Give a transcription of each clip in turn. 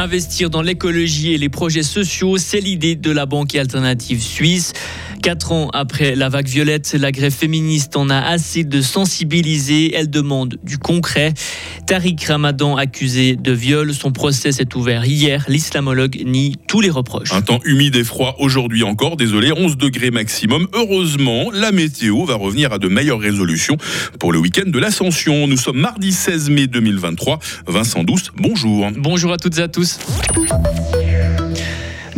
Investir dans l'écologie et les projets sociaux, c'est l'idée de la Banque alternative suisse. Quatre ans après la vague violette, la grève féministe en a assez de sensibiliser. Elle demande du concret. Tariq Ramadan accusé de viol, son procès s'est ouvert hier. L'islamologue nie tous les reproches. Un temps humide et froid aujourd'hui encore, désolé, 11 degrés maximum. Heureusement, la météo va revenir à de meilleures résolutions pour le week-end de l'Ascension. Nous sommes mardi 16 mai 2023. Vincent Douce, bonjour. Bonjour à toutes et à tous.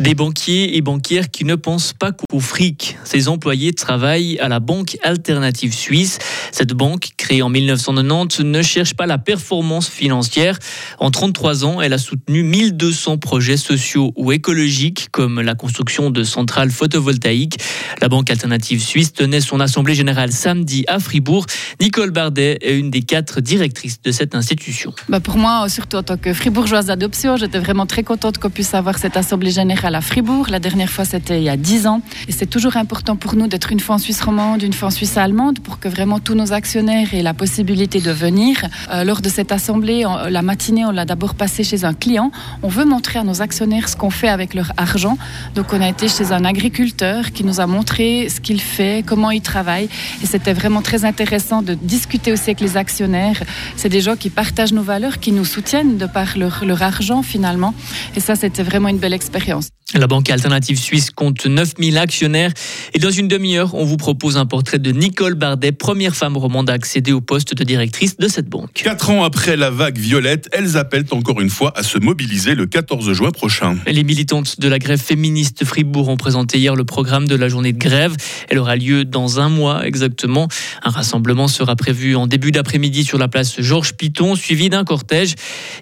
Des banquiers et banquières qui ne pensent pas qu'au fric. Ces employés travaillent à la Banque Alternative Suisse. Cette banque, créée en 1990, ne cherche pas la performance financière. En 33 ans, elle a soutenu 1200 projets sociaux ou écologiques, comme la construction de centrales photovoltaïques. La Banque Alternative Suisse tenait son assemblée générale samedi à Fribourg. Nicole Bardet est une des quatre directrices de cette institution. Bah pour moi, surtout en tant que fribourgeoise d'adoption, j'étais vraiment très contente qu'on puisse avoir cette assemblée générale à Fribourg. La dernière fois, c'était il y a 10 ans. Et c'est toujours important pour nous d'être une fois en Suisse romande, une fois en Suisse allemande, pour que vraiment tous nos actionnaires aient la possibilité de venir. Euh, lors de cette assemblée, la matinée, on l'a d'abord passé chez un client. On veut montrer à nos actionnaires ce qu'on fait avec leur argent. Donc, on a été chez un agriculteur qui nous a montré ce qu'il fait, comment il travaille. Et c'était vraiment très intéressant de discuter aussi avec les actionnaires. C'est des gens qui partagent nos valeurs, qui nous soutiennent de par leur argent finalement. Et ça, c'était vraiment une belle expérience. La Banque Alternative Suisse compte 9000 actionnaires et dans une demi-heure, on vous propose un portrait de Nicole Bardet, première femme romande à accéder au poste de directrice de cette banque. Quatre ans après la vague violette, elles appellent encore une fois à se mobiliser le 14 juin prochain. Les militantes de la grève féministe Fribourg ont présenté hier le programme de la journée de grève. Elle aura lieu dans un mois exactement. Un rassemblement sera prévu en début d'après-midi sur la place Georges Piton, suivi d'un cortège.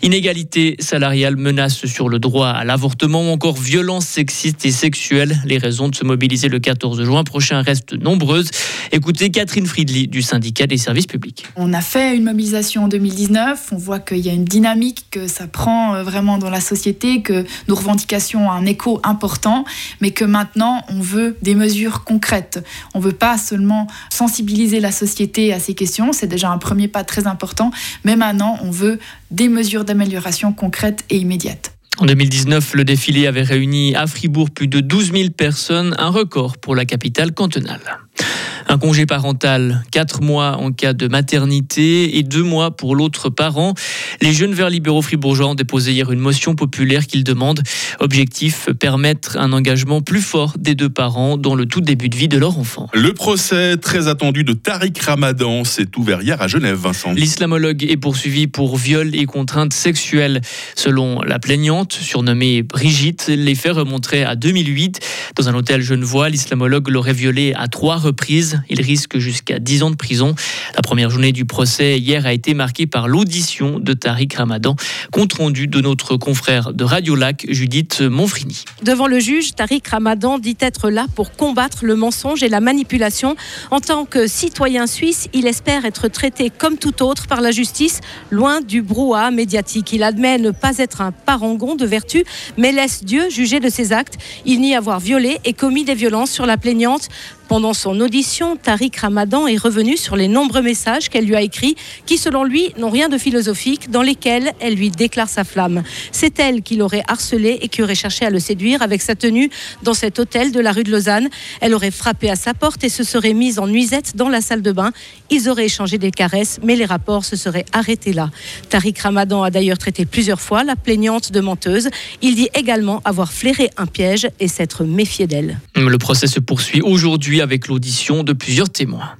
Inégalité salariale, menace sur le droit à l'avortement ou encore violence sexiste et sexuelle. Les raisons de se mobiliser le 14 juin prochain restent nombreuses. Écoutez Catherine Friedli du syndicat des services publics. On a fait une mobilisation en 2019. On voit qu'il y a une dynamique, que ça prend euh, vraiment dans la société, que nos revendications ont un écho important, mais que maintenant on veut des mesures concrètes. On ne veut pas seulement sensibiliser la société à ces questions, c'est déjà un premier pas très important, mais maintenant on veut des mesures d'amélioration concrètes et immédiates. En 2019, le défilé avait réuni à Fribourg plus de 12 000 personnes, un record pour la capitale cantonale. Un congé parental, 4 mois en cas de maternité et 2 mois pour l'autre parent. Les jeunes verts libéraux fribourgeois ont déposé hier une motion populaire qu'ils demandent. Objectif, permettre un engagement plus fort des deux parents dans le tout début de vie de leur enfant. Le procès très attendu de Tariq Ramadan s'est ouvert hier à Genève, Vincent. L'islamologue est poursuivi pour viol et contrainte sexuelle. Selon la plaignante, surnommée Brigitte, les faits remonteraient à 2008. Dans un hôtel genevois, l'islamologue l'aurait violée à trois reprises. Il risque jusqu'à 10 ans de prison. La première journée du procès hier a été marquée par l'audition de Tariq Ramadan, compte rendu de notre confrère de Radio Lac, Judith Monfrini. Devant le juge, Tariq Ramadan dit être là pour combattre le mensonge et la manipulation. En tant que citoyen suisse, il espère être traité comme tout autre par la justice, loin du brouhaha médiatique. Il admet ne pas être un parangon de vertu, mais laisse Dieu juger de ses actes. Il nie avoir violé et commis des violences sur la plaignante. Pendant son audition, Tariq Ramadan est revenu sur les nombreux messages qu'elle lui a écrits, qui selon lui n'ont rien de philosophique, dans lesquels elle lui déclare sa flamme. C'est elle qui l'aurait harcelé et qui aurait cherché à le séduire avec sa tenue dans cet hôtel de la rue de Lausanne. Elle aurait frappé à sa porte et se serait mise en nuisette dans la salle de bain. Ils auraient échangé des caresses, mais les rapports se seraient arrêtés là. Tariq Ramadan a d'ailleurs traité plusieurs fois la plaignante de menteuse. Il dit également avoir flairé un piège et s'être méfié d'elle. Le procès se poursuit aujourd'hui avec l'audition de plusieurs témoins.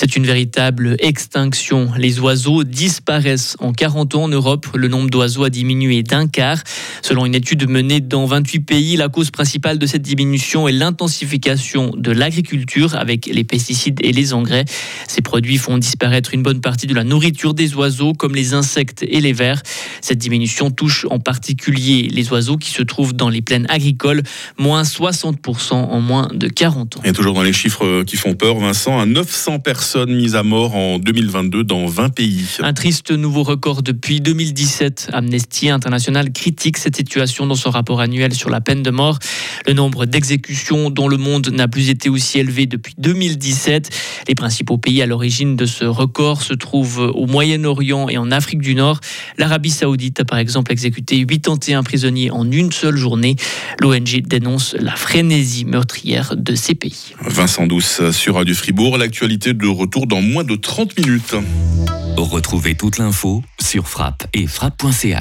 C'est une véritable extinction. Les oiseaux disparaissent. En 40 ans en Europe, le nombre d'oiseaux a diminué d'un quart. Selon une étude menée dans 28 pays, la cause principale de cette diminution est l'intensification de l'agriculture avec les pesticides et les engrais. Ces produits font disparaître une bonne partie de la nourriture des oiseaux, comme les insectes et les vers. Cette diminution touche en particulier les oiseaux qui se trouvent dans les plaines agricoles, moins 60% en moins de 40 ans. Et toujours dans les chiffres qui font peur, Vincent, à 900 personnes personnes mises à mort en 2022 dans 20 pays. Un triste nouveau record depuis 2017. Amnesty International critique cette situation dans son rapport annuel sur la peine de mort. Le nombre d'exécutions dont le monde n'a plus été aussi élevé depuis 2017. Les principaux pays à l'origine de ce record se trouvent au Moyen-Orient et en Afrique du Nord. L'Arabie saoudite a par exemple exécuté 81 prisonniers en une seule journée. L'ONG dénonce la frénésie meurtrière de ces pays. Vincent Douce sur Radio Fribourg, l'actualité de retour dans moins de 30 minutes. Retrouvez toute l'info sur frappe et frappe.ch.